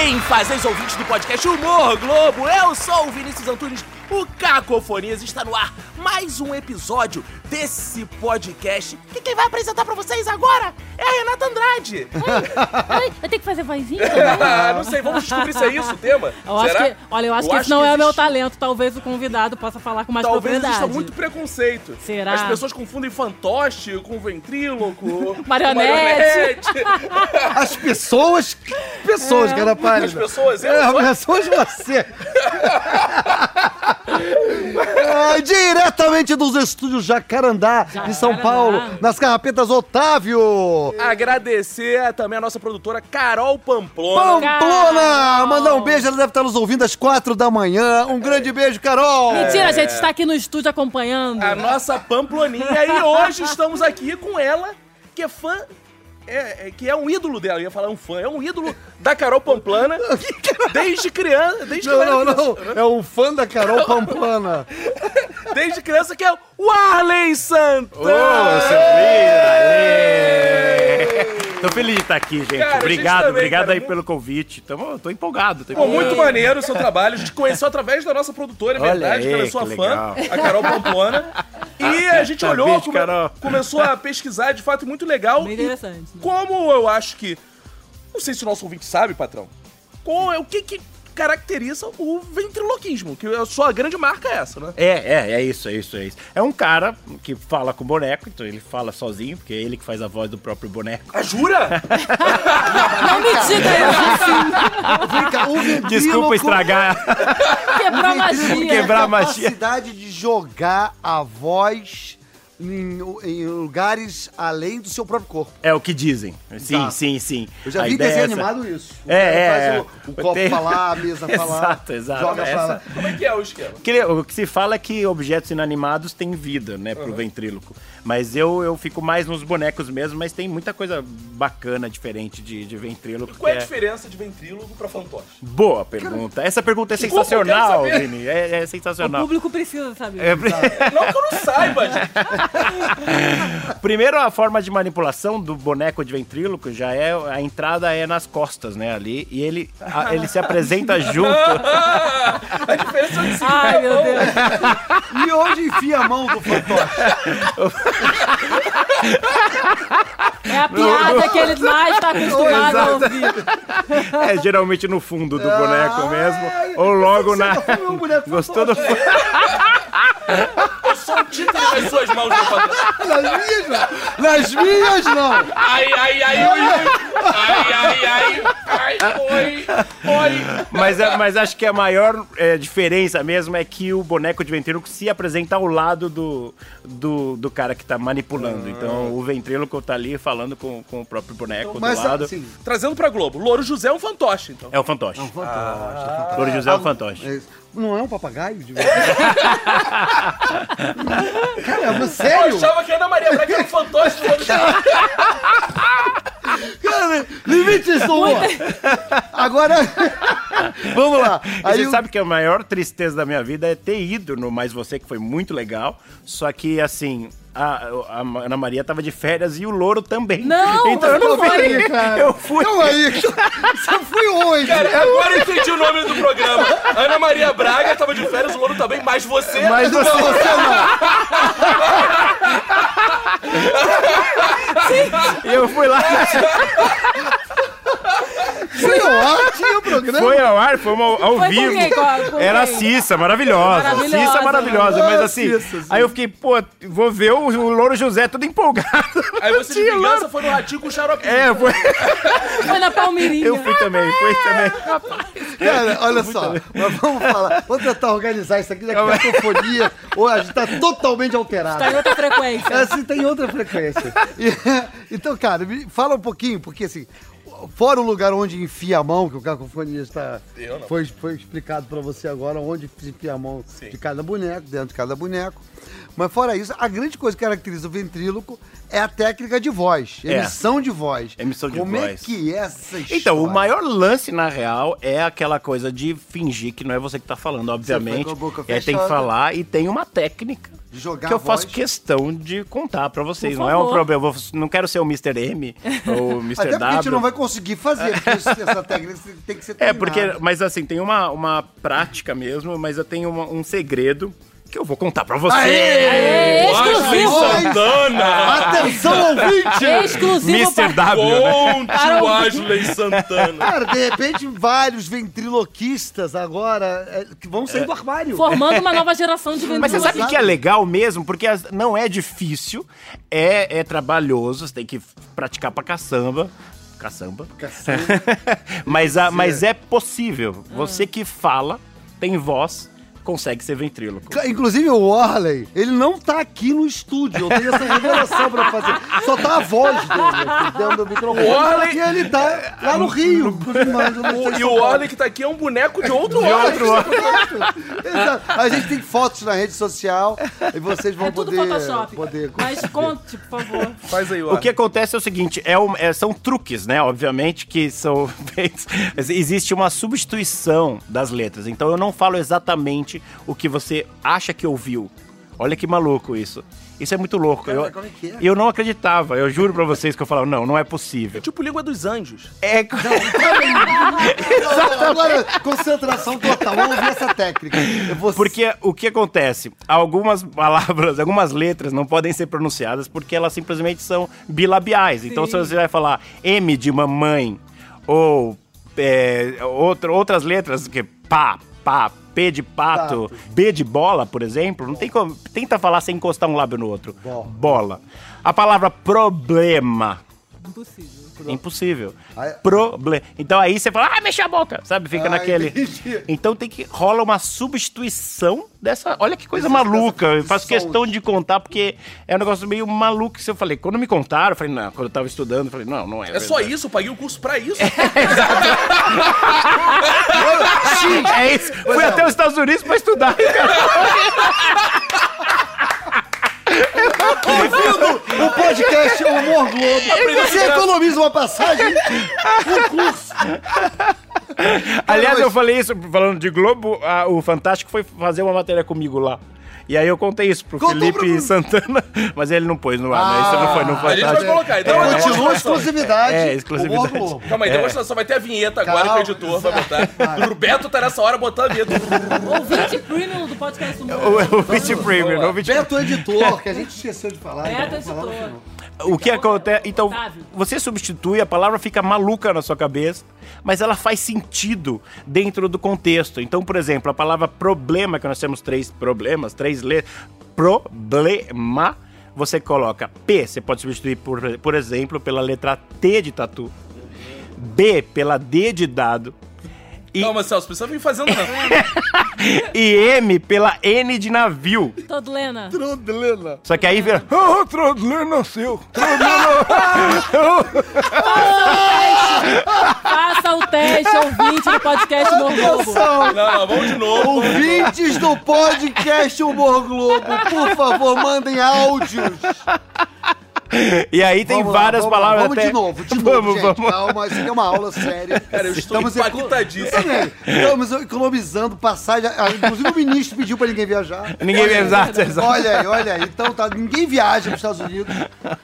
Bem, fazeis ouvintes do podcast Humor Globo, eu sou o Vinícius Antunes, o Cacofonias está no ar. Mais um episódio desse podcast que quem vai apresentar pra vocês agora é a Renata Andrade. Ai, eu tenho que fazer vozinha Ah, não sei, vamos descobrir se é isso o tema. Eu acho Será? que, olha, eu acho que esse não é o existe- meu talento. Talvez o convidado possa falar com mais Talvez propriedade. exista muito preconceito. Será? As pessoas confundem fantoche com ventríloco, com Marionete. As pessoas. Pessoas, cara, pálida. As pessoas, eu É, sou- pessoas você. É, diretamente dos estúdios Jacarandá, de São Jacarandá. Paulo, nas carrapetas Otávio. Agradecer também a nossa produtora Carol Pamplona. Pamplona! Carol. Mandar um beijo, ela deve estar nos ouvindo às quatro da manhã. Um grande beijo, Carol! Mentira, a gente está aqui no estúdio acompanhando. A nossa Pamploninha. E hoje estamos aqui com ela, que é fã. É, é- que é um ídolo dela, eu ia falar um fã, é um ídolo da Carol Pamplona desde criança, desde Não, não, não. criança, É um fã da Carol Pamplona. desde criança que é o Arley Santana. Ô, seu Aê! Tô feliz de estar aqui, gente. Cara, a gente obrigado, também, obrigado cara, aí pelo convite. Tamo, tô empolgado. Tô Pô, empolgado. muito maneiro o seu trabalho. A gente conheceu através da nossa produtora, é Olha verdade, que ela é aí, sua fã, legal. a Carol Pamplona. E a gente Tá, olhou, come- Carol. começou a pesquisar, de fato, muito legal. Bem interessante. como eu acho que. Não sei se o nosso ouvinte sabe, patrão. Qual é o que, que caracteriza o ventriloquismo? Que a sua grande marca é essa, né? É, é, é isso, é isso, é isso. É um cara que fala com o boneco, então ele fala sozinho, porque é ele que faz a voz do próprio boneco. Ah, jura? Não me diga isso, Desculpa estragar. quebrou a magia. Quebrar a a magia. capacidade de jogar a voz em, em lugares além do seu próprio corpo. É o que dizem. Sim, Tá. sim, sim. Eu já A vi ideia desenho é essa. animado isso. O É, cara é, faz é. o, o copo Tem- falar, a mesa falar. Exato, exato. Joga pra Essa- lá. Como é que é o esquema? Que- o que se fala é que objetos inanimados têm vida, né, pro ventríloco. Mas eu, eu fico mais nos bonecos mesmo, mas tem muita coisa bacana, diferente de, de ventríloco. Qual é a diferença de ventrílogo pra fantoche? Boa pergunta. Essa pergunta é sensacional. Vini. É, é O sensacional. público precisa saber. É, Não que eu não saiba, gente. Primeiro, a forma de manipulação do boneco de ventríloco já é. A entrada é nas costas, né? Ali. E ele, a- ele se apresenta junto. a diferença é que Ai, meu Deus. E onde enfia a mão do fantoche? É a piada que ele mais está acostumado a ouvir. É geralmente no fundo do boneco mesmo. Ou logo na. Gostou do. Um títere nas suas mãos, meu patrão. Nas minhas, não. Nas minhas, não. Ai, ai, ai, oi, oi. Ai, ai, ai. Ai, oi, oi. Mas, é- mas acho que a maior é, diferença mesmo é que o boneco de ventríloco se apresenta ao lado do, do, do cara que tá manipulando. Então o ventríloco tá ali falando com, com o próprio boneco Mas do lado. assim. Trazendo pra Globo, Louro José é um fantoche, então. É o fantoche. Fantoche, fantoche. Louro José é o fantoche. É isso. Não é um papagaio? De verdade? Caramba, Eu sério? achava que a Ana Maria Braga era um fantoche do. Cara, limites do humor. Agora, vamos lá. Aí você o- sabe que a maior tristeza da minha vida é ter ido no Mais Você, que foi muito legal. Só que, assim, a, a Ana Maria tava de férias e o Louro também. Não, então eu não fui. cara. Eu fui. Calma aí. Você foi onde? Cara, agora eu entendi o nome do programa. Ana Maria Braga tava de férias, o Louro também, mas você... Mas você. Não, você não. E eu fui lá. Foi ao ar, tinha o programa. Foi ao ar, foi ao, ao Foi com vivo. quem? Com- Era a? Cissa, maravilhosa. Maravilhosa. Cissa maravilhosa, mas Ah, assim. Cissa. Aí eu fiquei, pô, vou ver o, o Louro José todo empolgado. Aí você de Tinha vingança foi no ratinho com o xaropinho. É, foi, Foi na Palmeirinha. eu fui também, fui também. Cara, olha só, mas vamos falar. Vamos tentar organizar isso aqui, já que a cacofonia hoje a gente tá totalmente alterado. Tá em outra frequência. É, assim, tem outra frequência. E, então, cara, me fala um pouquinho, porque assim, fora o lugar onde enfia a mão, que o cacofonia está. Foi, foi explicado pra você agora onde enfia a mão Sim. de cada boneco, dentro de cada boneco. Mas fora isso, a grande coisa que caracteriza o ventríloco é a técnica de voz, É. emissão de voz. Emissão de Como é voz. que é essa história? Então, o maior lance, na real, é aquela coisa de fingir que não é você que tá falando, obviamente. com a boca É, tem que fechada. falar e tem uma técnica De jogar que eu a voz. faço questão de contar pra vocês. Não é um problema. Eu não quero ser o Mr. M ou o Mr. Até porque a gente W. não vai conseguir fazer, essa técnica tem que ser É, treinada. porque, mas assim, tem uma, uma prática mesmo, mas eu tenho uma- um segredo que eu vou contar pra vocês. Aê, exclusivo! Santana! Atenção, ouvinte! Exclusivo Mr. pra... W. né? Conte Para o Wesley Santana. Cara, de repente, vários ventriloquistas agora é, que vão sair do armário. Formando uma nova geração de Mas você sabe que é legal mesmo? Porque as- não é difícil, é, é trabalhoso, você tem que praticar pra caçamba. Caçamba? mas, a, mas é possível. Você que fala, tem voz, consegue ser ventríloco. Inclusive o Warley, ele não tá aqui no estúdio. Eu tenho essa revelação pra fazer. Só tá a voz dele aqui dentro do microfone. O Warley- E ele tá lá no Rio. O- e o Orley que tá aqui é um boneco de outro De Orley. outro Exato. A gente tem fotos na rede social e vocês vão É tudo poder... Photoshop. poder... Mas conte, por favor. Faz aí, O que acontece é o seguinte, é um- é- são truques, né? Obviamente que são. Existe uma substituição das letras. Então eu não falo exatamente o que você acha que ouviu. Olha que maluco isso. Isso é muito louco. Cara, eu, é é? eu não acreditava. Eu juro pra vocês que eu falava, não, não é possível. Tipo Língua dos Anjos. É. Agora, concentração total. Vamos ouvir essa técnica. Vou- Porque o que acontece? Algumas palavras, algumas letras não podem ser pronunciadas porque elas simplesmente são bilabiais. Então, se você vai falar M de mamãe ou é, outra- outras letras, que pá, pá, P de pato, B de bola, por exemplo, não tem como. Tenta falar sem encostar um lábio no outro. Bola. Bola. A palavra problema. Impossível. Impossível. Aí- Problema. Então aí você fala, ah, mexe a boca, sabe? Fica Ah, naquele. entendi. Então tem que rola uma substituição dessa. Olha que coisa Existe maluca. Eu faço questão de contar porque é um negócio meio maluco que eu falei. Quando me contaram, eu falei, não, quando eu tava estudando, eu falei, não, não é. É só verdade. isso, eu paguei o curso pra isso. É isso. Fui até os Estados Unidos pra estudar. Bem-vindo o podcast Humor Globo. Você economiza uma passagem, um curso. Aliás, eu falei isso, falando de Globo, a- o Fantástico foi fazer uma matéria comigo lá. E aí eu contei isso pro Contou Felipe pro. Santana, mas ele não pôs no ar, né? Isso não foi no a gente vai Fantástico. colocar. Então, É, é, continua a demonstração. exclusividade. É, Humor exclusividade. Globo. Calma aí, demonstração. Vai ter a vinheta agora Calma, que o editor vai botar. O Beto tá nessa hora botando a vinheta. Ouvinte premium do podcast do mundo. O, o Vit Premium, não Beto editor, que a gente esqueceu de falar. Beto então editor. O que acontece. Então, Otávio. você substitui, a palavra fica maluca na sua cabeça, mas ela faz sentido dentro do contexto. Então, por exemplo, a palavra problema, que nós temos três problemas, três letras. Problema, você coloca P, você pode substituir, por, por exemplo, pela letra T de tatu. B pela D de dado. E, Calma, Celso, precisa vir fazendo não. e M pela N de navio. Todlena. Trodlena. Só que aí vira. Ah, Trodler nasceu. Faça o teste, ouvinte do podcast Humor Globo. Não, não, vamos de novo. Ouvintes do podcast Humor Globo, por favor, mandem áudios. E aí tem Vamos lá, várias vamos lá, palavras Vamos até... de novo, de novo, Vamos, gente. vamos. Calma, isso aqui é uma aula séria. Cara, eu estou eco- impactadíssimo. Também. Estamos economizando passagem. Ah, Inclusive o ministro pediu pra ninguém viajar. Ninguém Olha aí. exato, exato. Olha aí, olha aí. Então tá, ninguém viaja para os Estados Unidos.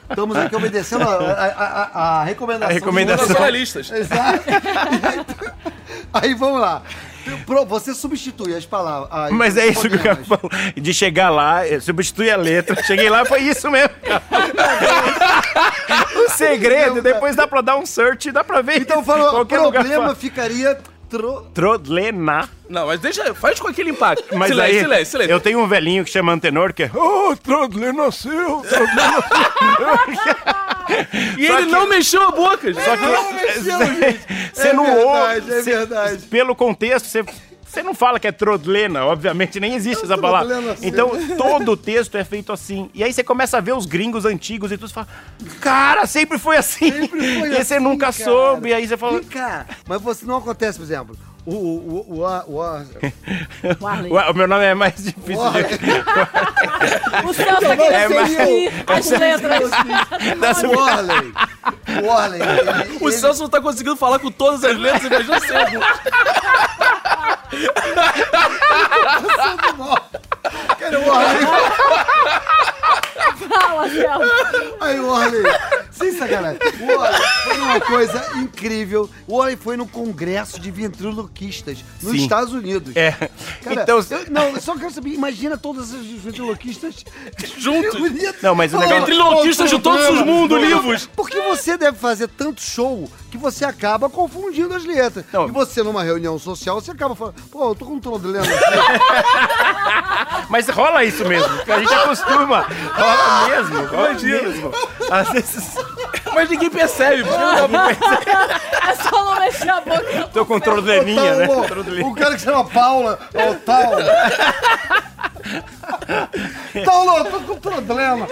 Estamos aqui obedecendo a, a- a- a recomendação. A recomendação. Nacionalistas. Exato. Aí vamos lá. Pro- Você substitui as palavras. as- Mas é isso que eu quero fonemas. falar. De chegar lá, eh, substituir a letra. Cheguei lá, foi isso mesmo. cara. Segredo, depois dá pra dar um search, dá pra ver. Então falou, o problema ficaria. Tro... Trodlena. Não, mas deixa, faz com aquele impacto. Mas silêncio, aí, silêncio, silêncio. eu tenho um velhinho que chama Antenor, que é... Oh, Trodlena nasceu. Trodlena E Só ele que- não mexeu a boca, gente. Só que você É não verdade, ouve. é você- verdade. Pelo contexto, você. Você não fala que é trodlena, obviamente, nem existe essa palavra. Trodlena, sim. Então, todo o texto é feito assim. E aí você começa a ver os gringos antigos e tudo, você fala, cara, sempre foi assim. Sempre foi e aí você assim, nunca cara. soube, e aí você fala... Vem cá. Mas você não acontece, por exemplo. O. O. O. O. o, o o meu nome é mais difícil. O Celso tá querendo É, substituir as letras. O Warley. O Warley. ele- O Celso não tá conseguindo falar com todas as letras, imagina você. Cara, o Warley. Fala, Celso. Aí o Orley, sem sacanagem, o Orley foi uma coisa incrível. O Orley foi no congresso de ventriloquistas nos Sim. Estados Unidos. É. Cara, então, eu, não, eu só quero saber, imagina todos os ventriloquistas Juntos. Não, mas o negócio- Ventriloquistas de todos os mundos, livros. Porque você deve fazer tanto show que você acaba confundindo as letras. Não. E você, numa reunião social, você acaba falando, pô, eu tô com um problema aqui. Mas rola isso mesmo, porque a gente acostuma. Rola mesmo, rola mesmo. Às vezes Mas ninguém percebe. porque não dá pra- É só não mexer a boca. tô com trodelinha, né? O cara que chama Paula, ó, tal. Eu tô com problema.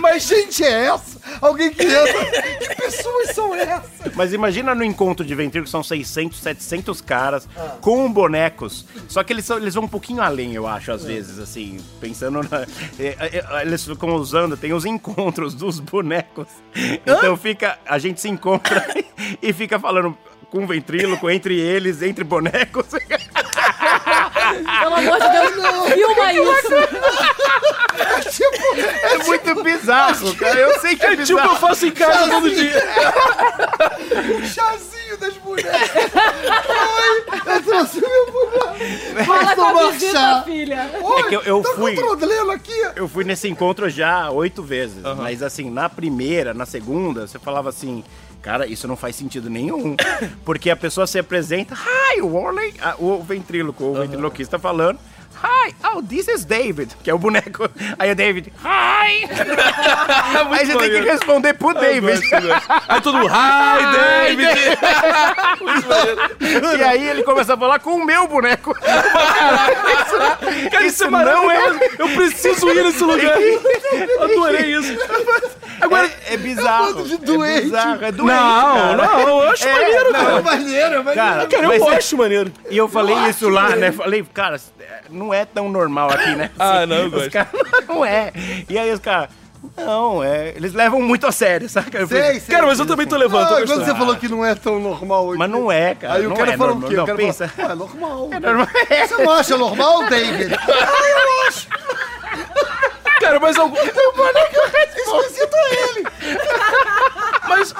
Mas gente é essa? Alguém que entra? Que pessoas são essas? Mas imagina no encontro de ventríloco, são 600, 700 caras com bonecos. Só que eles, são, eles vão um pouquinho além, eu acho, às vezes, assim, pensando na. é, é, é, Eles ficam usando, tem os encontros dos bonecos. Então fica. A gente se encontra e fica falando com ventríloco, entre eles, entre bonecos. Pelo amor de Deus, filma isso. É muito bizarro, cara. Eu sei que é, É tipo bizarro. eu faço em casa todo dia. O chazinho das mulheres. Oi, eu trouxe meu boneco. Fala com a visita, chá. filha. Oi, É que eu- eu tá fui- aqui. Eu fui nesse encontro já oito vezes, mas assim, na primeira, na segunda, você falava assim, cara, isso não faz sentido nenhum. Porque a pessoa se apresenta, hi, Warley, ah, o ventríloco, o ventriloquista falando, hi, oh, this is David, que é o boneco. Aí o David, hi! Aí você tem que maneiro. responder pro David. Aí todo mundo, hi, David. E aí ele começa a falar com o meu boneco. Cara, isso é maravilhoso. Eu preciso ir nesse lugar. Adorei isso. Agora, É, é bizarro. bando de É doente. bizarro, é doente, não, cara. não, eu acho É, maneiro, não, cara. É maneiro, mas Cara, Cara, eu mas é- gosto maneiro. E eu falei isso lá, né? Falei, cara, não é tão normal aqui, né? Ah, não, eu Os gosto. caras, não é. E aí os caras, não, é. Eles levam muito a sério, saca? Eu falei, Sei, sei. Cara, mas eu também tô levando. tô Ah, quando você falou que não é tão normal hoje. Mas não é, cara. Aí o não cara é falou o quê? Não, o cara pensa. falou, "Ué, é normal. É normal. Você não acha normal, David? Cara, mas algum... Esquisito é ele. Mas,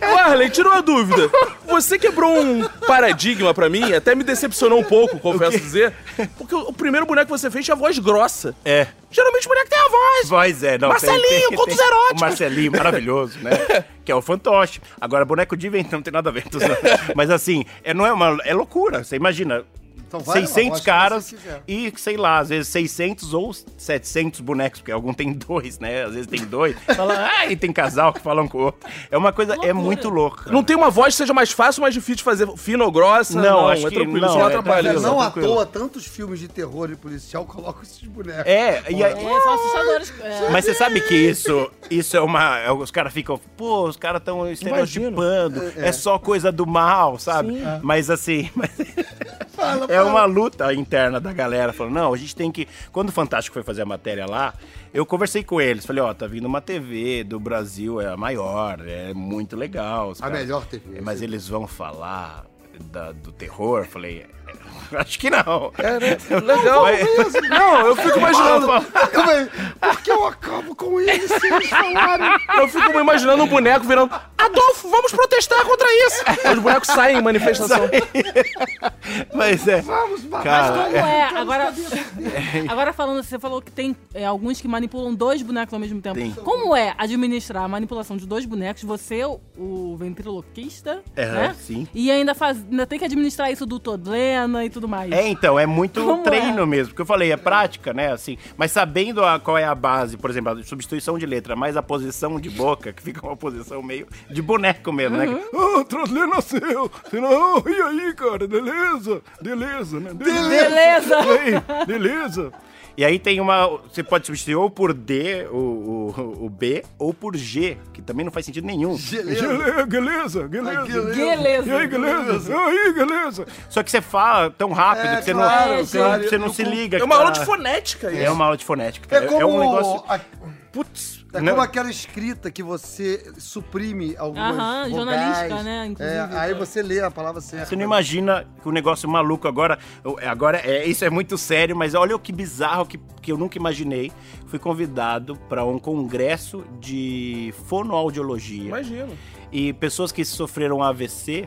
Arlen, tira uma dúvida. Você quebrou um paradigma pra mim, até me decepcionou um pouco, confesso dizer. Porque o primeiro boneco que você fez tinha voz grossa. É. Geralmente o boneco tem a voz. Voz é, não. Marcelinho, contos eróticos. O Marcelinho, maravilhoso, né? que é o fantoche. Agora, boneco de vento não tem nada a ver. Mas assim, é, não é uma. É loucura. Você imagina. Então vai, 600 Marcos, caras e, sei lá, às vezes 600 ou 700 bonecos, porque algum tem dois, né? Às vezes tem dois. Fala, ah, e tem casal que falam com o outro. É uma coisa, é muito louca. Não tem uma voz que seja mais fácil ou mais difícil de fazer fina ou grossa? Não, acho é que tranquilo, não, isso não é atrapalha. Não à tranquilo. toa, tantos filmes de terror e policial colocam esses bonecos. É, e aí, É, são assustadores. É. Mas você sabe que isso, isso é uma. é, Os caras ficam, pô, os caras estão estereotipando, é, só coisa do mal, sabe? Mas assim, mas- é uma luta interna da galera, falando, não, a gente tem que. Quando o Fantástico foi fazer a matéria lá, eu conversei com eles, falei, ó, tá vindo uma TV do Brasil, é a maior, é muito legal. A melhor TV. Mas eles vão falar da- do terror? Falei, "É, acho que não. Legal. Mas- Não, eu fico imaginando. Aí, Porque eu acabo com eles se eles falarem. Eu fico imaginando um boneco virando. Adolfo, vamos protestar contra isso! Os bonecos saem em manifestação. Mas é. Vamos, mas Cara, Como é? Agora, agora falando, você falou que tem é, alguns que manipulam dois bonecos ao mesmo tempo. Tem. Como é administrar a manipulação de dois bonecos, você, o, o ventriloquista, É, né? sim. E ainda, faz, ainda tem que administrar isso do Todlena e tudo mais. É, então, é muito Como treino é? mesmo. Porque eu falei, é prática, né? Assim, mas sabendo a- qual é a base, por exemplo, a substituição de letra, mais a posição de boca, que fica uma posição meio de boneco mesmo, né? Que, Ah, Trosley nasceu! Senão, e aí, cara, beleza? Beleza, né? Beleza! Aí, beleza? E aí tem uma. Você pode substituir ou por D, o, o, o B, ou por G, que também não faz sentido nenhum. Beleza. Beleza, beleza. Beleza. E aí, beleza? E aí, beleza? Só que você fala tão rápido É, que você claro, não, você, claro. você não se liga. É uma aula de fonética É isso. uma aula de fonética. É como um negócio. a- putz. É não- como aquela escrita que você suprime algumas Aham, vogais. jornalística, né, inclusive. É, aí você lê a palavra certa. Você não imagina que o negócio maluco agora. eu- Agora, é, isso é muito sério, mas olha o que bizarro que, que eu nunca imaginei. Fui convidado para um congresso de fonoaudiologia. Imagino. E pessoas que sofreram AVC.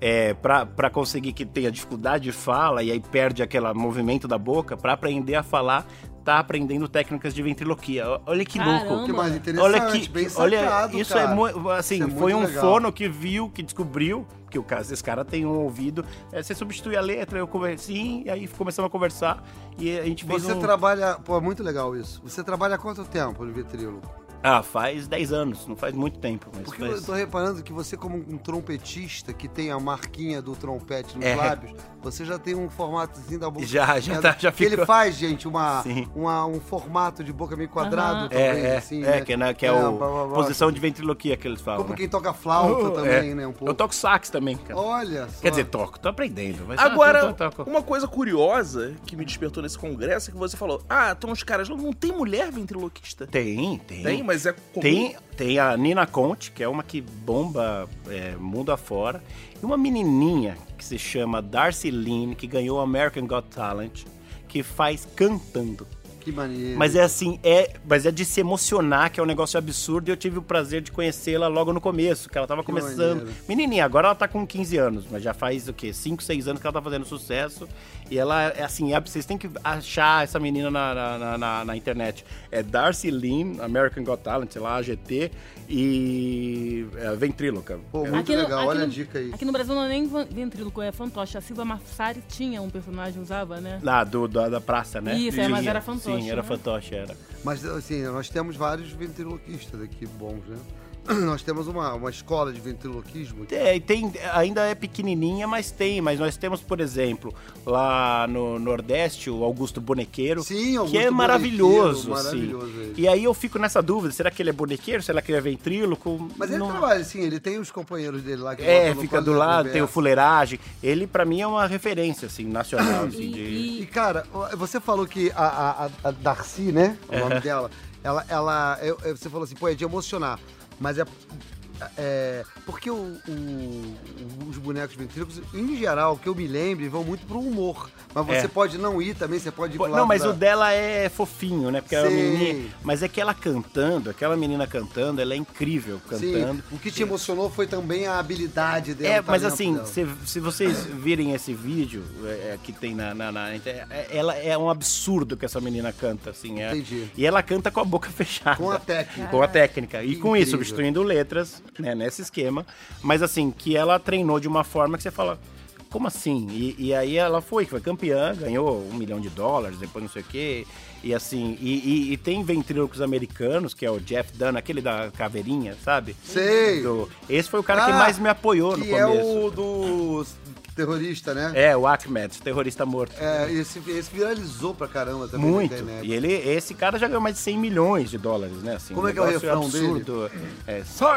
É, para conseguir que tenha dificuldade de fala e aí perde aquele movimento da boca, para aprender a falar, tá aprendendo técnicas de ventriloquia. Olha que Caramba. louco. Que mais interessante, Olha que, bem olha, sacado, isso cara. é muito, assim, Isso é muito foi um legal. fono que viu, que descobriu que o caso, esse cara tem um ouvido, é, você substitui a letra, eu conversei, e aí começamos a conversar e a gente fez Você um... trabalha. Pô, é muito legal isso. Você trabalha há quanto tempo no Vitrilo? Ah, faz 10 anos, não faz muito tempo, mas Porque faz... eu tô reparando que você, como um trompetista que tem a marquinha do trompete nos É. lábios, você já tem um formatozinho da boca. Já, já É, tá, já que Ele ficou. faz, gente, uma, uma- um formato de boca meio quadrado, Aham. talvez, É, é, assim, é, né? que é, na- que é, É, o blá, blá, blá. posição de ventriloquia que eles falam, Como né? quem toca flauta Oh, também, é. né? Um pouco. Eu toco sax também, cara. Olha só. Quer dizer, toco, tô aprendendo. Mas Agora, eu tô- tô- tô- uma coisa curiosa que me despertou nesse congresso é que você falou: ah, tem uns caras lá, não tem mulher ventriloquista? Tem, tem. Tem, mas é comum. Tem, tem a Nina Conte, que é uma que bomba é, mundo afora. E uma menininha que se chama Darcy Lynn, que ganhou American Got Talent, que faz cantando. Que maneiro. Mas é assim, é, mas é de se emocionar, que é um negócio absurdo, e eu tive o prazer de conhecê-la logo no começo, que ela tava Que começando. maneiro. Menininha, agora ela tá com 15 anos, mas já faz o quê? 5, 6 anos que ela tá fazendo sucesso. E ela é assim, é, vocês têm que achar essa menina na, na, na- na- na internet. É Darcy Lynn, American Got Talent, sei lá, AGT, e é, Ventríloca. Pô, É, muito legal, olha a no, dica aí. Aqui no Brasil não é nem ventríloco, é fantoche. A Silva Massari tinha um personagem, usava, né? Lá do, da, da praça, né? Isso, é, mas era fantoche, Sim, era né? fantoche, era. Mas, assim, nós temos vários ventriloquistas aqui bons, né? Nós temos uma, uma escola de ventriloquismo. É, e tem, ainda é pequenininha, mas tem. Mas nós temos, por exemplo, lá no Nordeste, o Augusto Bonequeiro, Sim, Augusto que é maravilhoso, assim. maravilhoso. E aí eu fico nessa dúvida, será que ele é bonequeiro? Será que ele é ventríloco? Mas ele Não- trabalha, sim, ele tem os companheiros dele lá que É, fica do lado, tem o fuleiragem. Ele, pra mim, é uma referência, assim, nacional, assim, de... E, cara, você falou que a, a- a- Darcy, né? O nome dela, ela. ela eu- você falou assim, pô, é de emocionar. Mas é. É, porque o- o- os bonecos ventrílocos, em geral, que eu me lembre, vão muito pro humor. Mas você É. pode não ir também, você pode ir pro Não, mas da- o dela é fofinho, né? Porque é uma Sei. menininha. Mas é que ela cantando, aquela menina cantando, ela é incrível cantando. Sim, o que te emocionou foi também a habilidade dela. É, mas assim, se, se vocês virem esse vídeo é, é, que tem na, na, na internet, é- ela é um absurdo que essa menina canta, assim. É, Entendi. E ela canta com a boca fechada. Com a técnica. Com a técnica. E com isso, substituindo letras, né, nesse esquema. Mas assim, que ela treinou de uma forma que você fala. Como assim? E, e aí ela foi, foi campeã, ganhou um milhão de dólares, depois não sei o quê. E assim, e, e- e tem ventrílocos americanos, que é o Jeff Dunn, aquele da caveirinha, sabe? Sei. Do- esse foi o cara que Ah, mais me apoiou no que começo. é o do terrorista, né? É, o Ahmed, terrorista morto. É, esse, esse viralizou pra caramba também Muito. na internet. E ele, esse cara já ganhou mais de 100 milhões de dólares, né? Assim, Como um é que é o refrão absurdo. É, só,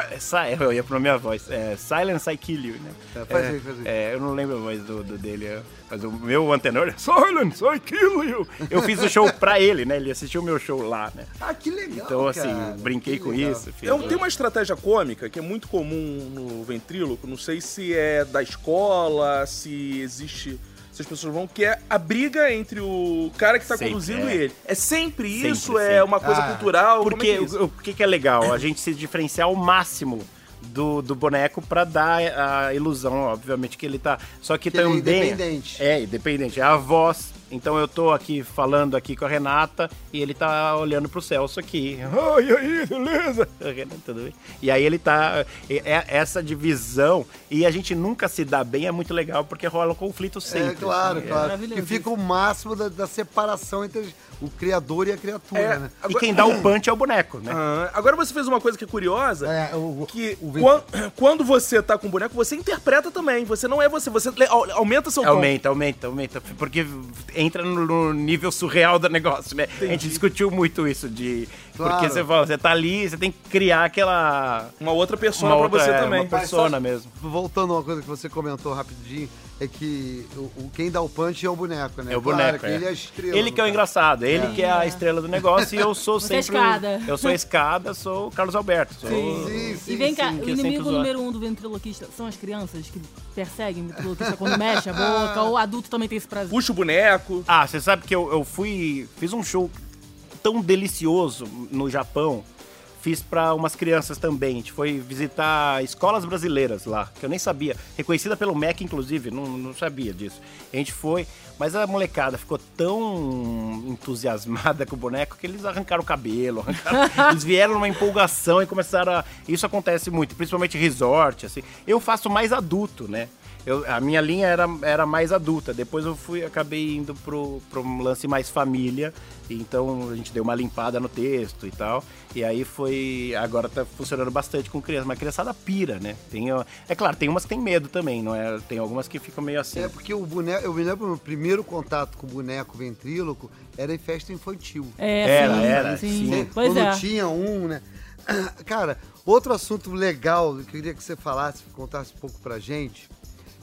eu ia pra minha voz. É, Silence I Kill You, né? É, faz aí, faz aí. É, eu não lembro mais do, do dele. é, Mas o meu antenor é Silence I Kill You. Eu fiz o show pra ele, né? Ele assistiu o meu show lá, né? Ah, que legal, Então, assim, cara. brinquei Que com legal. isso. fiz- Eu tenho uma estratégia cômica que é muito comum no ventríloco, não sei se é da escola, se existe. Se as pessoas vão, que é a briga entre o cara que tá Sempre, conduzindo é. e ele. É sempre, Sempre, isso? É sempre. uma coisa Ah, cultural? É Porque que é isso? o, o que, que é legal? A gente se diferenciar ao máximo do, do boneco pra dar a ilusão, obviamente, que ele tá. Só que, Que ele é independente. É, independente. É a voz. Então eu tô aqui falando aqui com a Renata e ele tá olhando pro Celso aqui. Oi, e aí, beleza? Renata, tudo bem? E aí ele tá. É, é essa divisão. E a gente nunca se dá bem, é muito legal, porque rola um conflito sempre. É, claro, assim, claro. maravilhoso Que fica o máximo da, da separação entre o criador e a criatura, É, né? E quem dá o punch é o boneco, né? Ah, agora você fez uma coisa que é curiosa. É, o, Que o vent- quan- quando, você tá com o boneco, você interpreta também. Você não é você. Você aumenta seu tom. Aumenta, aumenta, aumenta. Porque entra no, no nível surreal do negócio, né? A gente discutiu muito isso de. Claro. Porque você fala, você tá ali, você tem que criar aquela. Uma outra persona Uma pra outra, você é, também. Uma persona mesmo. Voltando a uma coisa que você comentou rapidinho, é que o, o- quem dá o punch é o boneco, né? É o Claro boneco. que é. ele é a estrela. Ele que é o engraçado, ele que é a estrela do negócio e eu sou Você é sempre. o- escada. Eu sou a escada, sou o Carlos Alberto. Sou, Sim, sim, E vem cá, sim. o inimigo número um do ventriloquista são as crianças que perseguem o ventriloquista quando mexe a boca, ou o adulto também tem esse prazer. Puxa o boneco. Ah, você sabe que eu, eu fui. Fiz um show tão delicioso no Japão. Fiz pra umas crianças também. A gente foi visitar escolas brasileiras lá, que eu nem sabia. Reconhecida pelo MEC, inclusive, não, não sabia disso. A gente foi, mas a molecada ficou tão entusiasmada com o boneco que eles arrancaram o cabelo, arrancaram- eles vieram numa empolgação e começaram a. Isso acontece muito, principalmente resort, assim. Eu faço mais adulto, né? Eu- a minha linha era, era mais adulta. Depois eu fui, acabei indo pro, pro um lance mais família. Então a gente deu uma limpada no texto e tal. E aí foi. Agora tá funcionando bastante com criança. Mas a criançada pira, né? Tem, é claro, tem umas que tem medo também, não é? Tem algumas que ficam meio assim. É porque o boneco, eu me lembro, meu primeiro contato com o boneco ventríloco era em festa infantil. É, Era, sim, era, sim. sim. Pois Quando é. tinha um, né? Cara, outro assunto legal que eu queria que você falasse, contasse um pouco pra gente,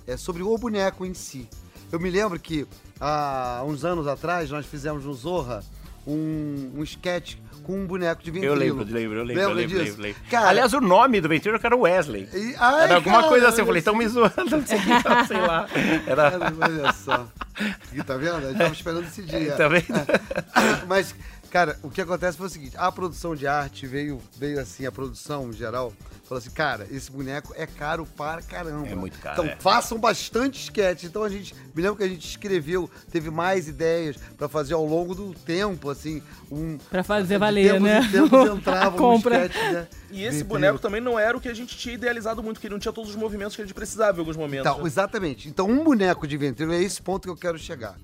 é sobre o boneco em si. Eu me lembro que há uns anos atrás nós fizemos no Zorra um, um sketch com um boneco de Eu ventríloco. lembro, lembro, eu lembro, eu lembro, disso? lembro, lembro. Cara, Aliás, o nome do Ventura era Wesley. e- ai, Era alguma cara, coisa assim, eu falei, estão me zoando, não sei o que, então, sei lá. Era. Cara, olha só. Aqui, tá vendo? A gente tava esperando esse dia. Tá vendo? Mas, cara, o que acontece foi o seguinte: a produção de arte veio, veio assim, a produção em geral, falou assim, cara, esse boneco é caro para caramba. É muito caro, Então é. façam bastante sketch. Então a gente, me lembro que a gente escreveu, teve mais ideias pra fazer ao longo do tempo, assim, um. Pra fazer de valer, tempos né? A um compra. sketch, né? E esse boneco também não era o que a gente tinha idealizado muito, que ele não tinha todos os movimentos que a gente precisava em alguns momentos. Então, né? exatamente. Então, um boneco de ventríloco é esse ponto que eu quero chegar.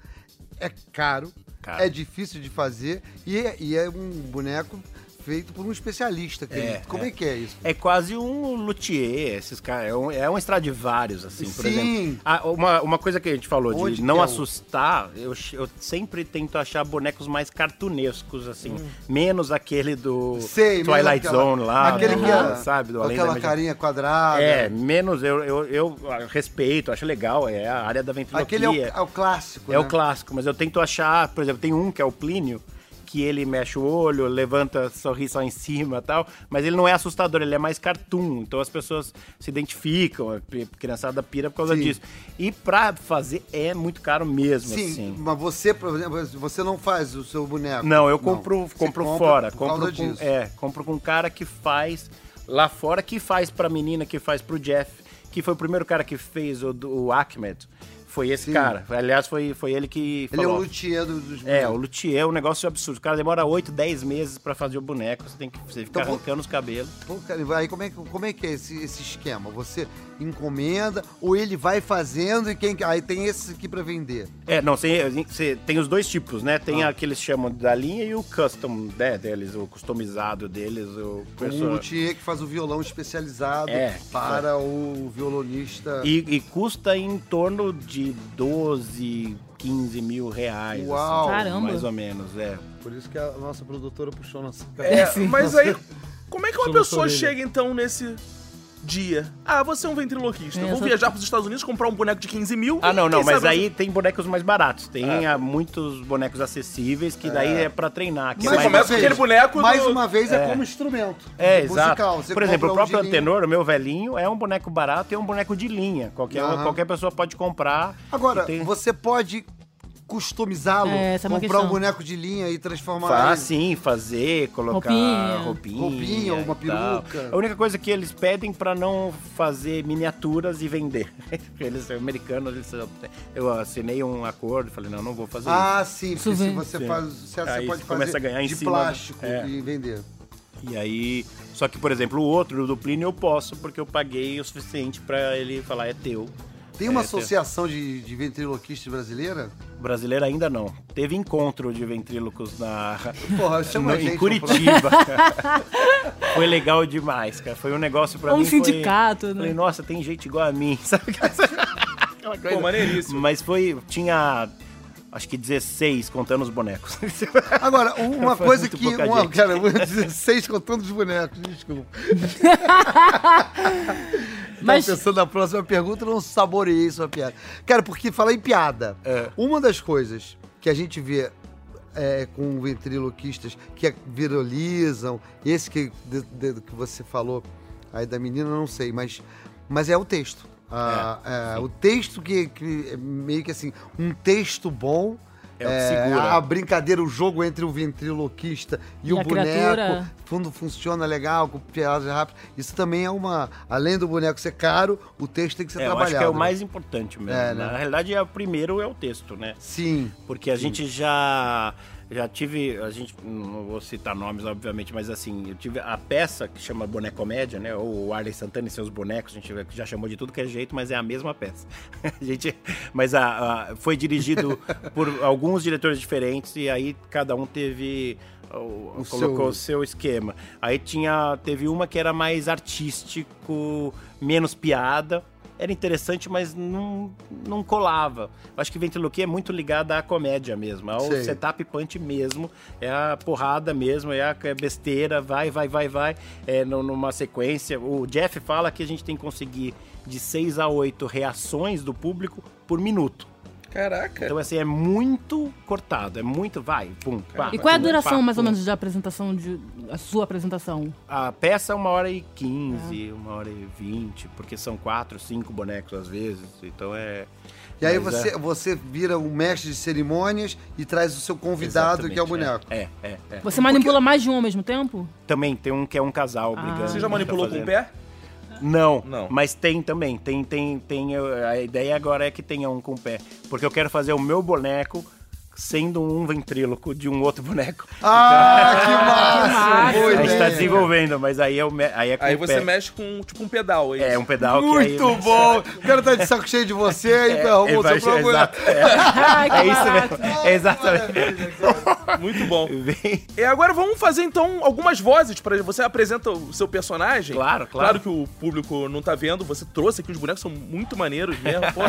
É caro, Caro. é difícil de fazer e é, e é um boneco feito por um especialista. É, Como é. é. que é isso? É quase um luthier, esses caras. É um, é um Stradivarius, assim, por Sim. exemplo. Ah, uma, uma coisa que a gente falou Onde de não é o- assustar, eu, ch- eu sempre tento achar bonecos mais cartunescos, assim. Menos aquele do Hum. Sei, Twilight aquela- Zone lá, aquele que é, sabe? Do aquela carinha quadrada. É, menos eu, eu, eu respeito, acho legal, é a área da ventriloquia. Aquele é o, é o clássico, É né? o clássico, mas eu tento achar, por exemplo, tem um que é o Plínio, que ele mexe o olho, levanta, sorri só em cima e tal, mas ele não é assustador, ele é mais cartoon, então as pessoas se identificam, a criançada pira por causa Sim. disso. E pra fazer é muito caro mesmo, Sim, assim. mas você, por exemplo, você não faz o seu boneco. Não, eu compro, Você compro fora, compro com, disso. é, compro com um cara que faz lá fora, que faz pra menina, que faz pro Jeff, que foi o primeiro cara que fez o, do- o Ahmed. Foi esse Sim. cara. Aliás, foi, foi ele que Ele é falou. o luthier do- dos É, o bonecos. luthier é um negócio absurdo. O cara demora 8, 10 meses pra fazer o boneco. Você tem que você fica Então, arrancando os cabelos. Pô, cara, aí como é, que- como é que é esse, esse esquema? Você encomenda ou ele vai fazendo e quem aí tem esse aqui pra vender? É, não, você, você tem os dois tipos, né? Tem Ah. aqueles que chamam da linha e o custom né, deles, o customizado deles, o pessoa- luthier que faz o violão especializado É, para o violonista. E, e custa em torno de 12, 15 mil reais. Uau! assim, Caramba. Mais ou menos, é. Por isso que a nossa produtora puxou nossa É, mas aí, como é que uma pessoa chega então nesse dia? Ah, você é um ventriloquista. É, Vou viajar pros Estados Unidos, comprar um boneco de 15 mil. Ah, não, não, mas sabe- aí tem bonecos mais baratos. Tem ah, muitos bonecos acessíveis que daí é, pra treinar. Que Você é mais começa com aquele boneco Mais do- uma vez é, como instrumento. É, musical. exato. Você Por exemplo, o um próprio. Antenor, o meu velhinho, é um boneco barato e é um boneco de linha. Qualquer, Aham. qualquer pessoa pode comprar. Agora, tem- você pode customizá-lo, É, essa é uma comprar um questão. boneco de linha e transformar Faz ele. sim, fazer, colocar Roupinha. roupinha. Roupinha, uma tal. peruca. A única coisa que eles pedem pra não fazer miniaturas e vender. Eles são americanos, eles são- eu assinei um acordo, falei, não, não vou fazer isso. Ah, sim, porque se Souvenir. você Sim. faz, você, você Aí pode você fazer começa a ganhar em de cima, plástico é. e vender. E aí, só que, por exemplo, o outro do Plínio eu posso, porque eu paguei o suficiente pra ele falar, é teu. Tem uma É, tem- associação de, de ventriloquistas brasileira? Brasileiro ainda não. Teve encontro de ventrílocos na, Porra, chama no- a gente em Curitiba. foi legal demais, cara. Foi um negócio pra Um mim. foi- sindicato, né? Falei, nossa, tem gente igual a mim, sabe? Aquela coisa- Pô, maneiríssimo. Mas foi. Tinha acho que 16, contando os bonecos. Agora, uma Foi coisa que. Uma, gente. cara, 16 contando os bonecos, desculpa. Mas- Tava pensando na próxima pergunta, não saboreei sua piada. Cara, porque falar em piada, É. uma das coisas que a gente vê é, com ventriloquistas que é- viralizam, esse que, de- de- que você falou aí da menina, eu não sei, mas, mas é o texto. Ah, é, o texto que, que é meio que assim, um texto bom. É o que segura. a brincadeira, o jogo entre o ventriloquista e, E o a boneco, criatura. fundo funciona legal, com piadas rápidas. Isso também é uma. Além do boneco ser caro, o texto tem que ser É, eu trabalhado. acho que é o né? mais importante mesmo. É, né? Na realidade, é, o primeiro é o texto, né? Sim. Porque a gente já já tive, a gente não vou citar nomes obviamente, mas assim, eu tive a peça que chama Bonecomédia, né? Ou o Arley Santana e seus bonecos, a gente já chamou de tudo que é jeito, mas é a mesma peça. A gente, mas a, a- foi dirigido por alguns diretores diferentes e aí cada um teve o- O colocou seu- o seu esquema. Aí tinha teve uma que era mais artístico, menos piada. Era interessante, mas não, não colava. Eu acho que ventriloquia é muito ligada à comédia mesmo, ao Sei. setup punch mesmo. É a porrada mesmo, é a besteira, vai, vai, vai, vai, é nu- numa sequência. O Jeff fala que a gente tem que conseguir de 6 a 8 reações do público por minuto. Caraca. Então, assim, é muito cortado, é muito, vai, pum, pá, E qual é a duração, pá, mais ou menos, de apresentação, de, a sua apresentação? A peça é uma hora e quinze, uma hora e vinte, porque são quatro, cinco bonecos às vezes, então é... E aí mas você, é- você vira um mestre de cerimônias e traz o seu convidado, que é o boneco. É, é, é. Você manipula mais de um ao mesmo tempo? Também tem um que é um casal Ah. brigando. Você já manipulou tá com o pé? Não, Não. mas tem também. Tem, tem, tem. uh, A ideia agora é que tenha um com o pé. Porque eu quero fazer o meu boneco sendo um ventríloco de um outro boneco. Ah, que massa! massa! Boa a gente tá desenvolvendo, mas aí, é o me- aí é com Aí você pé. mexe com tipo um pedal. É, um pedal que Muito aí... bom! O cara tá de saco cheio de você e É, arrumou ele o vai- seu exato, é, Ai, que é isso mesmo. É exatamente. Muito bom. Vem- E agora vamos fazer então algumas vozes para você apresenta o seu personagem. Claro, claro. Claro que o público não tá vendo, você trouxe aqui os bonecos são muito maneiros mesmo, pô.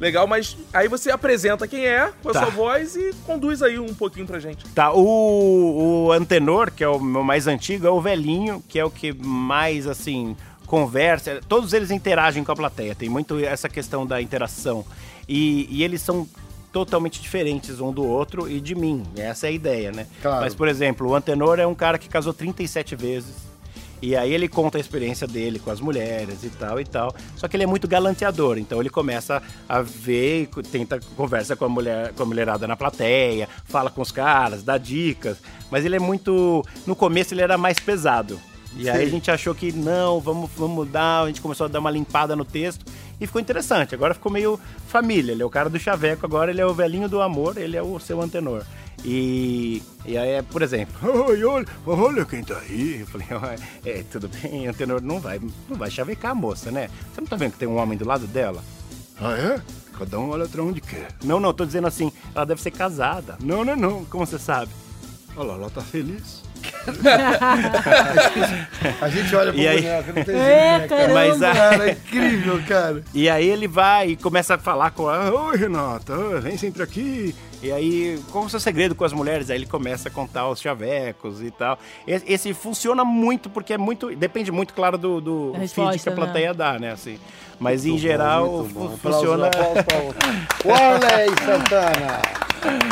Legal, mas aí você apresenta quem é com a Tá. sua voz e conduz aí um pouquinho pra gente. Tá, o, o Antenor, que é o meu mais antigo, é o velhinho, que é o que mais, assim, conversa. Todos eles interagem com a plateia, tem muito essa questão da interação. E, e eles são totalmente diferentes um do outro e de mim, essa é a ideia, né? Claro. Mas, por exemplo, o Antenor é um cara que casou 37 vezes. E aí ele conta a experiência dele com as mulheres e tal e tal. Só que ele é muito galanteador, então ele começa a ver, e tenta conversa com a mulher, com a mulherada na plateia, fala com os caras, dá dicas, mas ele é muito no começo ele era mais pesado. E aí Sim. a gente achou que não, vamos, vamos mudar, a gente começou a dar uma limpada no texto e ficou interessante. Agora ficou meio família, ele é o cara do chaveco, agora ele é o velhinho do amor, ele é o seu antenor. E, e aí, por exemplo, "Ai, olha, olha quem tá aí. Eu falei, "Ué, é, tudo bem, Antenor não vai, não vai chavecar a moça, né? Você não tá vendo que tem um homem do lado dela? Ah, é? Cada um olha pra onde quer. Não, não, tô dizendo assim, ela deve ser casada. Não, não, não, como você sabe? Olha lá, ela tá feliz. A gente olha pro E aí- boneco, não tem jeito, É, né, cara? caramba. Mas a- Cara, é incrível, cara. E aí ele vai e começa a falar com a. Oi, Renata, vem sempre aqui. E aí, qual é o seu segredo com as mulheres? Aí ele começa a contar os chavecos e tal. Esse, esse funciona muito, porque é muito. Depende muito, claro, do, do resposta, que a né? plateia dá, né? Assim. Mas em Muito geral bom, fu- bom. funciona. Warley Santana.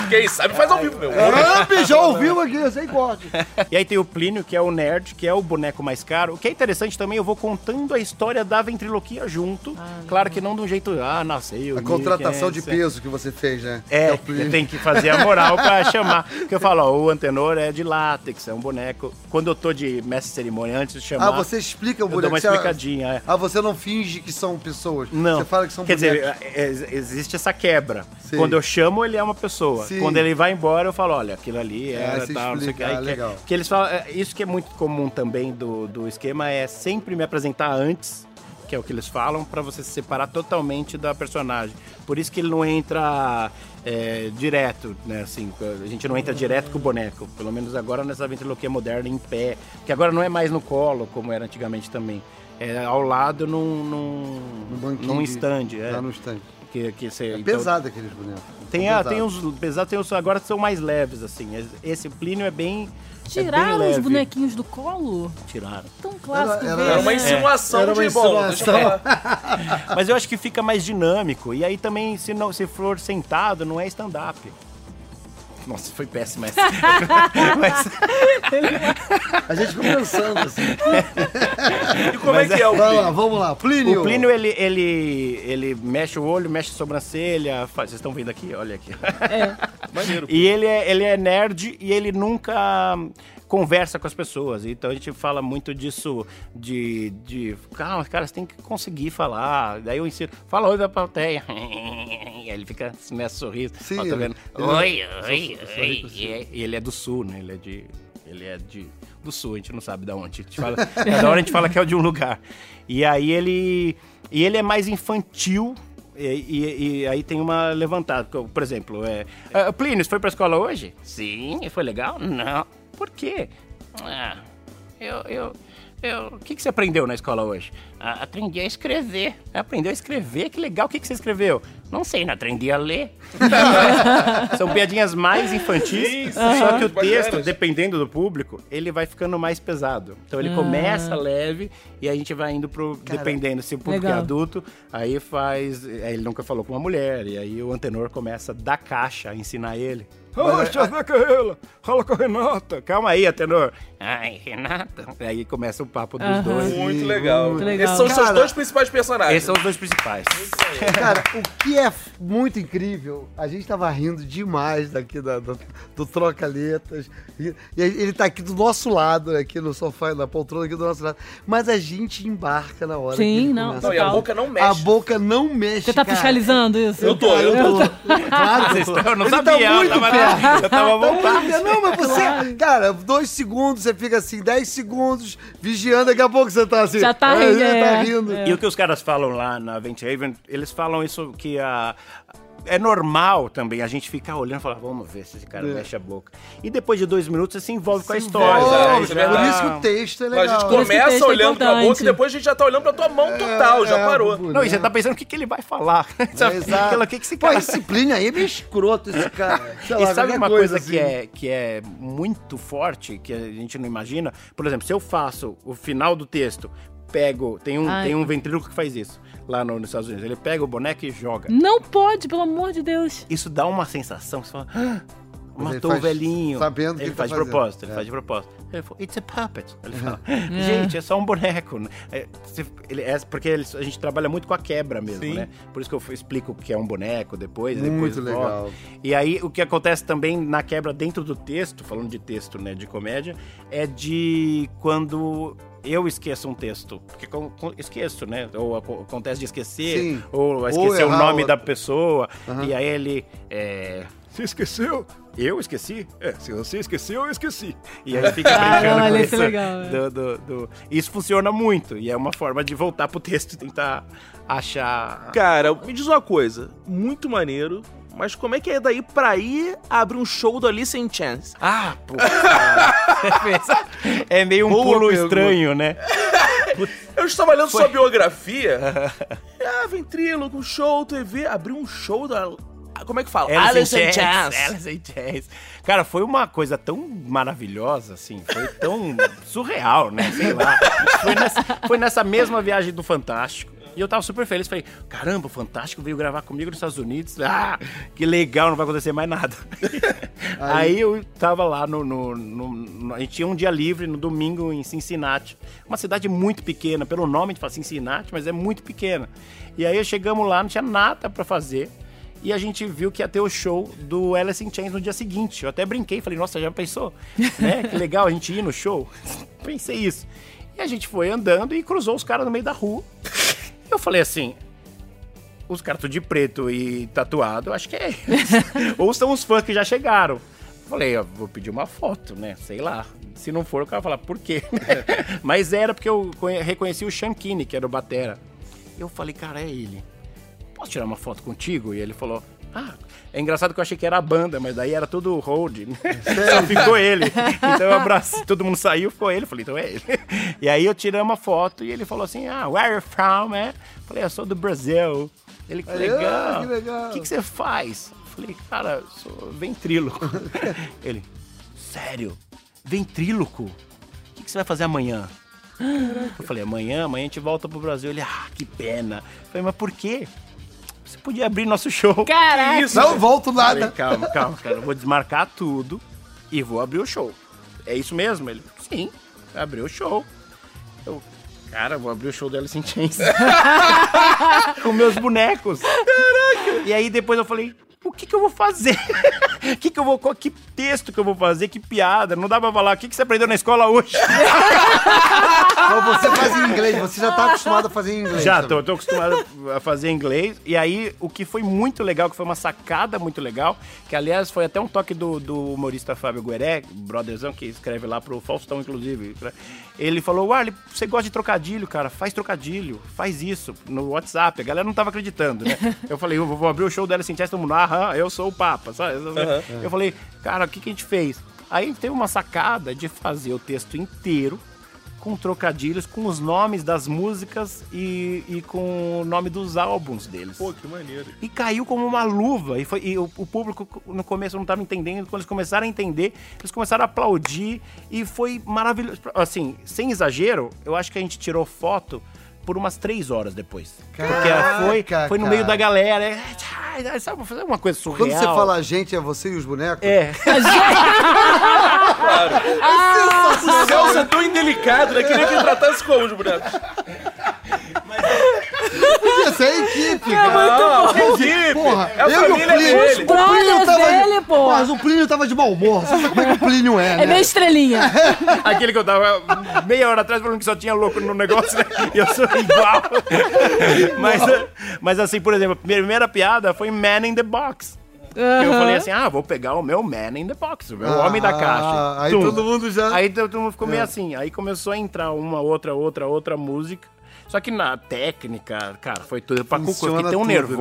Quem sabe faz ao vivo, meu. Ah, já ouviu aqui, sem corte. E aí tem o Plínio, que é o nerd, que é o boneco mais caro. O que é interessante também, eu vou contando a história da ventriloquia junto. claro que não de um jeito, ah, nasceu. A contratação de 1500. peso que você fez, né? É, o Plínio. tem que fazer a moral pra chamar. Porque eu falo, ó, o antenor é de látex, é um boneco. Quando eu tô de mestre de cerimônia, antes de chamar. Ah, você explica o eu boneco. dou uma você- explicadinha, é. Ah, você não finge que são pessoas. Não. Você fala que são Quer bonecos. dizer, é- é- existe essa quebra. Sim. Quando eu chamo, ele é uma pessoa. Sim. Quando ele vai embora, eu falo, olha, aquilo ali É, era você tal, não sei o que. Aí Ah, que- legal. que eles falam, é, isso que é muito comum também do, do esquema é sempre me apresentar antes, que é o que eles falam, pra você se separar totalmente da personagem. Por isso que ele não entra é, direto, né? Assim, a gente não entra direto com o boneco. Pelo menos agora nessa ventriloquia moderna em pé. Que agora não é mais no colo, como era antigamente também. É ao lado num, num, Um num de- stand. É. Lá no stand. Que, que você, É então, pesado aqueles bonecos. Tem, São a, tem pesados. os pesados, tem os agora que são mais leves, assim. Esse Plínio é bem. é Tiraram bem os leve. bonequinhos do colo? Tiraram. Tão clássico Era- ver, Era uma né? insinuação Era uma de. Mas eu acho que fica mais dinâmico. E aí também, se, não, se for sentado, não é stand-up. Nossa, foi péssimo essa. Mas, A gente ficou pensando assim. E como é Mas que é o Plínio? lá, vamos lá. Plínio. o Plínio, ele, ele, ele mexe o olho, mexe a sobrancelha. faz- Vocês estão vendo aqui? Olha aqui. Maneiro. E ele é, ele é nerd e ele nunca conversa com as pessoas. Então a gente fala muito disso de. de calma, cara, você tem que conseguir falar. Daí eu ensino, fala oi da plateia. E ele fica nesse sorriso. Sim, Ó, tá ele- vendo? ele- oi, oi, oi. E é- e ele é do sul, né? Ele é de. Ele é de. Do sul, a gente não sabe de onde. A gente fala, cada hora a gente fala que é de um lugar. E aí ele. E ele é mais infantil e, e- e aí tem uma levantada. Por exemplo, é. "Ah, Plínio, você foi pra escola hoje? Sim, foi legal? Não. Por quê? Ah, eu. eu eu, o que, que você aprendeu na escola hoje? Ah, aprendi a escrever. Aprendeu a escrever? Que legal. O que, que você escreveu? Não sei, não aprendi a ler. São piadinhas mais infantis, só que o texto, dependendo do público, ele vai ficando mais pesado. Então ele começa leve e a gente vai indo pro. dependendo se o público é Legal. adulto, aí faz. Aí ele nunca falou com uma mulher, e aí o antenor começa da caixa a ensinar ele. Poxa, vai com ela, fala com a Renata. Calma aí, Atenor. Ai, Renata. Aí começa o papo dos dois. Muito legal. Muito legal. Esses são os seus dois principais personagens. Esses são os dois principais. Cara, o que é muito incrível, a gente tava rindo demais daqui da- do, do Troca-Letas. E, e ele tá aqui do nosso lado, aqui no sofá, na poltrona aqui do nosso lado. Mas a gente embarca na hora. Sim, que ele não, começa. Não, e a boca não mexe. A boca não mexe. Você tá cara. fiscalizando isso? Eu tô, eu tô. Claro que eu tô. Eu não Ele sabia, tá eu muito eu tava voltando. Não, mas você, cara, dois segundos, você fica assim, dez segundos, vigiando, daqui a pouco você tá assim. Já tá aí, rindo, já é. tá rindo. É. E o que os caras falam lá na Vent Haven, eles falam isso que a. É normal também a gente ficar olhando e falar, vamos ver se esse cara É. mexe a boca. E depois de dois minutos você se envolve com a Se história. envolve, é já- Por isso que o texto é A legal. gente que o começa é olhando pra importante. boca e depois a gente já tá olhando pra tua mão total, já É, parou. Não, e você tá pensando o que, que ele vai falar. Sabe? É, exato. O que, que esse Pô, cara esse Plínio aí é meio escroto, esse cara. Sei E lá, sabe uma coisa, assim. que, é, que é muito forte, que a gente não imagina? Por exemplo, se eu faço o final do texto, pego. Tem um, Ai. tem um ventríloco que faz isso lá no- nos Estados Unidos. Ele pega o boneco e joga. Não pode, pelo amor de Deus. Isso dá uma sensação. Você fala. "Ah, Matou o faz velhinho. sabendo o que ele ele tá faz de fazendo. propósito, ele É. faz de propósito. Ele fala, it's a puppet. Ele fala, gente, é só um boneco. É, ele, é, porque a gente trabalha muito com a quebra mesmo, Sim. né? Por isso que eu explico o que é um boneco depois. Muito depois legal. E aí, o que acontece também na quebra dentro do texto, falando de texto, né, de comédia, é de quando eu esqueço um texto. Porque com- com- esqueço, né? Ou aco- acontece de esquecer, Sim. ou Ou esquecer o errar nome o- da pessoa. Aham. E aí ele. É, você esqueceu? Eu esqueci? É, se você esqueceu, eu esqueci. E aí fica Ah, brincando olha, com isso isso. é legal, é. do- do- do- Isso funciona muito. E é uma forma de voltar pro texto e tentar achar. Cara, me diz uma coisa, muito maneiro, mas como é que é daí pra ir abrir um show do Alice in Chance? Ah, pô. é meio um Boa pulo pergunta. estranho, né? Eu estava lendo sua biografia. ah, ventríloco, show, TV, abriu um show da... Como é que fala? Alice in in Chains. Alice in Chains. Cara, foi uma coisa tão maravilhosa, assim, foi tão surreal, né? Sei lá. Foi nessa, foi nessa mesma viagem do Fantástico. E eu tava super feliz. Falei, caramba, Fantástico veio gravar comigo nos Estados Unidos. Ah, que legal, não vai acontecer mais nada. Aí, eu tava lá no, no- no- no- A gente tinha um dia livre no domingo em Cincinnati. Uma cidade muito pequena. Pelo nome a gente fala Cincinnati, mas é muito pequena. E aí chegamos lá, não tinha nada pra fazer. E a gente viu que ia ter o show do Alice in Chains no dia seguinte. Eu até brinquei, falei, nossa, já pensou? né? Que legal a gente ir no show. Pensei isso. E a gente foi andando e cruzou os caras no meio da rua. Eu falei assim, os caras tudo de preto e tatuado, acho que é eles. Ou são os fãs que já chegaram. Falei, ó, vou pedir uma foto, né? Sei lá. Se não for, o cara vai falar, por quê? Mas era porque eu conhe- reconheci o Shankini, que era o Batera. Eu falei, cara, é ele. Posso tirar uma foto contigo? E ele falou, ah, é engraçado que eu achei que era a banda, mas daí era tudo hold? Só ficou ele. Então eu abracei, todo mundo saiu, ficou ele. Falei, então é ele. E aí eu tirei uma foto e ele falou assim, ah, where are you from, né? Falei, eu sou do Brasil. Ele, que legal. ah, que legal. O que, que você faz? Eu falei, cara, eu sou ventríloco. Ele, sério? Ventríloco? O que, que você vai fazer amanhã? Eu falei, amanhã, amanhã a gente volta pro Brasil. Ele, ah, que pena. Eu falei, mas por quê? Você podia abrir nosso show. Caraca! Isso. Não volto Falei, nada. calma, calma, cara. Eu vou desmarcar tudo e vou abrir o show. É isso mesmo? Ele, sim, abriu o show. Eu, cara, vou abrir o show do Alice in Chains. Com meus bonecos. Caraca! E aí depois eu falei, o que que eu vou fazer? Que que eu vou, qual- que texto que eu vou fazer? Que piada? Não dá pra falar, o que que você aprendeu na escola hoje? Você faz em inglês, você já tá acostumado a fazer em inglês. Já, tô, tô acostumado a fazer inglês. E aí, o que foi muito legal, que foi uma sacada muito legal, que aliás foi até um toque do, do humorista Fábio Gueré, brotherzão, que escreve lá pro Faustão, inclusive. né? Ele falou, Warley, você gosta de trocadilho, cara, faz trocadilho, faz isso no WhatsApp. A galera não tava acreditando, né? Eu falei, eu vou abrir o show dela sem todo mundo, aham, eu sou o Papa, sabe? Eu falei, cara, o que, que a gente fez? Aí teve uma sacada de fazer o texto inteiro com trocadilhos, com os nomes das músicas e, e com o nome dos álbuns deles. Pô, que maneiro. E caiu como uma luva. E, foi, e o, o público no começo não estava entendendo. Quando eles começaram a entender, eles começaram a aplaudir. E foi maravilhoso. Assim, sem exagero, eu acho que a gente tirou foto por umas três horas depois. Caraca, Porque foi, foi no meio da galera. É, sabe, fazer uma coisa surreal. Quando você fala a gente, é você e os bonecos? É. O Celso é tão indelicado, né? Queria que ele tratasse como os bonecos. Podia ser a equipe, cara. Não, equipe. Porra, é eu e o Plínio. dele. O Plínio tava dele, de... pô. Mas o Plínio tava de mau humor. Você sabe como é que o Plínio é, né? É meio estrelinha. Aquele que eu tava meia hora atrás falando que só tinha louco no negócio, né? E eu sou igual. mas, mas assim, por exemplo, a primeira piada foi Man in the Box. Que eu falei assim, ah, vou pegar o meu Man in the Box, o meu homem da caixa. Ah, Aí Tum. todo mundo já... Aí todo mundo ficou meio assim. Aí começou a entrar uma, outra, outra, outra música. Só que na técnica, cara, foi tudo pra Funciona fiquei tão tudo, né?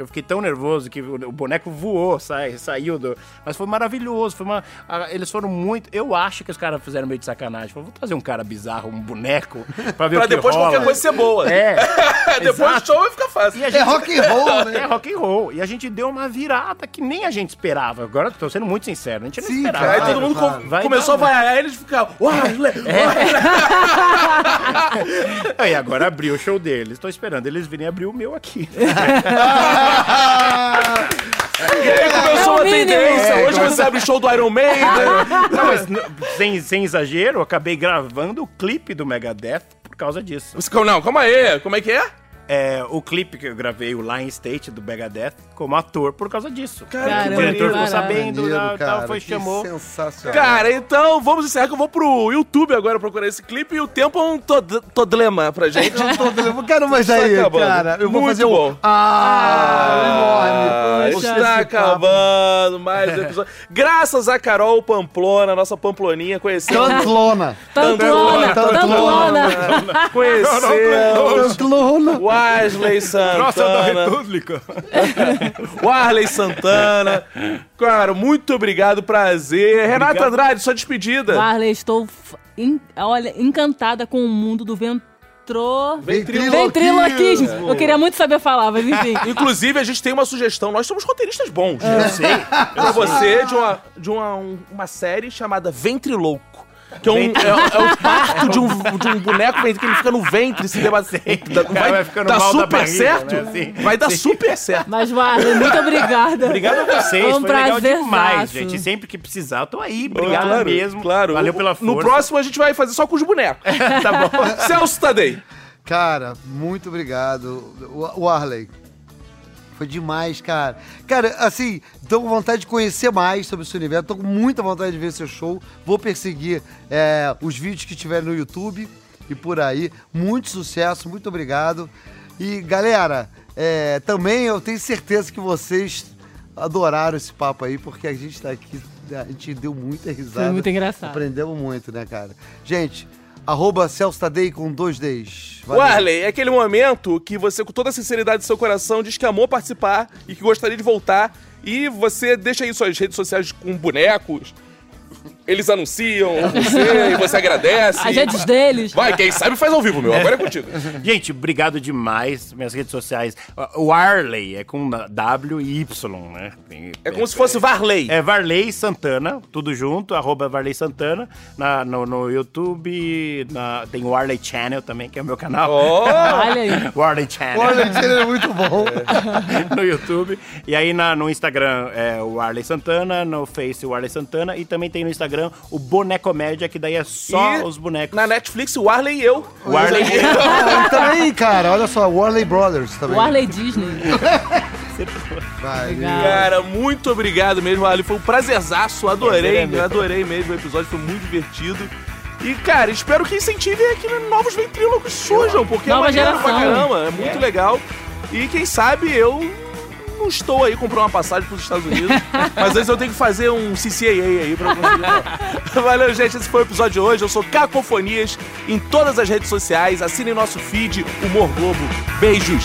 Que eu fiquei tão nervoso que o boneco voou, sai, saiu do. Mas foi maravilhoso. Foi uma, eles foram muito. Eu acho que os caras fizeram meio de sacanagem. Falei, vou trazer um cara bizarro, um boneco, pra ver Pra o que depois rola. qualquer coisa ser boa. É. depois o show vai ficar fácil. E a É gente- rock and roll, né? é rock and roll. E a gente deu uma virada que nem a gente esperava. Agora tô sendo muito sincero, a gente não Sim, esperava. cara. Aí todo mundo claro. co- Vai começou dar, a vaiar eles ficavam. Wesley, E agora abriu o show deles. Tô esperando eles virem abrir o meu aqui. Aí começou É uma mínimo. tendência. É, Hoje você abre o show do Iron Maiden. Não, mas sem, sem exagero, eu acabei gravando o clipe do Megadeth por causa disso. Não, calma aí. Como é que é? É, o clipe que eu gravei, o Lion State do Megadeth, como ator por causa disso. Caramba, o diretor ficou sabendo, Maneiro, tal, tal, cara, foi, chamou. sensacional. Cara, então vamos encerrar que eu vou pro YouTube agora procurar esse clipe e o tempo é um tod todelema pra gente. Eu tô eu quero mais Está aí, cara. Eu vou Muito fazer bom. um... Ah, enorme. Poxa, está papo. acabando mais um episódio. Graças a Carol Pamplona, nossa Pamploninha, conhecemos. Tantlona. Tantlona, Tantlona. Tantlona. Conhecemos Tantlona. Wesley Nossa, da Santana. República. Warley Santana. Cara, muito obrigado, prazer. Renata Obrigado. Andrade, sua despedida. Marley, estou, en- olha, encantada com o mundo do ventro... Ventriloquismo. Eu queria muito saber falar, mas enfim. Inclusive, a gente tem uma sugestão. Nós somos roteiristas bons. Eu sei. Pra você, de, uma, de uma, um- uma série chamada Ventrilouco. Que é, um, é, é o parto de um, de um boneco que ele fica no ventre se debatendo. Vai, vai ficando dar mal da super barriga, certo? né? Assim. Vai dar super certo. Mas, Marley, muito obrigada. Obrigado a vocês, Foi um foi legal demais, gente. Sempre que precisar, eu tô aí. Obrigado claro, mesmo. Claro. Valeu pela força. No próximo a gente vai fazer só com os bonecos. tá bom. Celso Tadei. Cara, muito obrigado. O Arley. Foi demais, cara. Cara, assim, tô com vontade de conhecer mais sobre o seu universo. Tô com muita vontade de ver seu show. Vou perseguir é, os vídeos que tiver no YouTube e por aí. Muito sucesso, muito obrigado. E, galera, é, também eu tenho certeza que vocês adoraram esse papo aí, porque a gente tá aqui, a gente deu muita risada. Foi muito engraçado. Aprendemos muito, né, cara? Gente, arroba Celso Tadei com dois Ds. Valeu. Warley, é aquele momento que você, com toda a sinceridade do seu coração, diz que amou participar e que gostaria de voltar. E você deixa aí suas redes sociais com bonecos, eles anunciam você e você agradece. As redes deles. Vai, quem sabe faz ao vivo, meu. Agora é contigo. Gente, obrigado demais. Minhas redes sociais. O Arley é com W e Y, né? Tem- É como se fosse Varley. É Varley Santana, tudo junto, arroba Varley Santana. Na, no, no YouTube, na- tem o Arley Channel também, que é o meu canal. Olha aí. O Arley Channel. Olha, ele é muito bom. no YouTube. E aí na- no Instagram é o Arley Santana, no Face o Arley Santana e também tem no Instagram o Bonecomédia, que daí é só E os bonecos. Na Netflix, o Arley e eu. O Arley e também, cara, olha só, Warley Brothers também. O Arley Disney. Vai. Cara, muito obrigado mesmo, Arley. Foi um prazerzaço. Adorei, Prazer é adorei mesmo o episódio. Foi muito divertido. E, cara, espero que incentive que novos ventrílocos surjam, porque Nova é maneiro pra caramba. É muito legal. E quem sabe eu não estou aí comprando uma passagem pros Estados Unidos. mas antes eu tenho que fazer um CCAA aí eu conseguir. Valeu, gente. Esse foi o episódio de hoje. Eu sou Cacofonias em todas as redes sociais. Assinem nosso feed, Humor Globo. Beijos.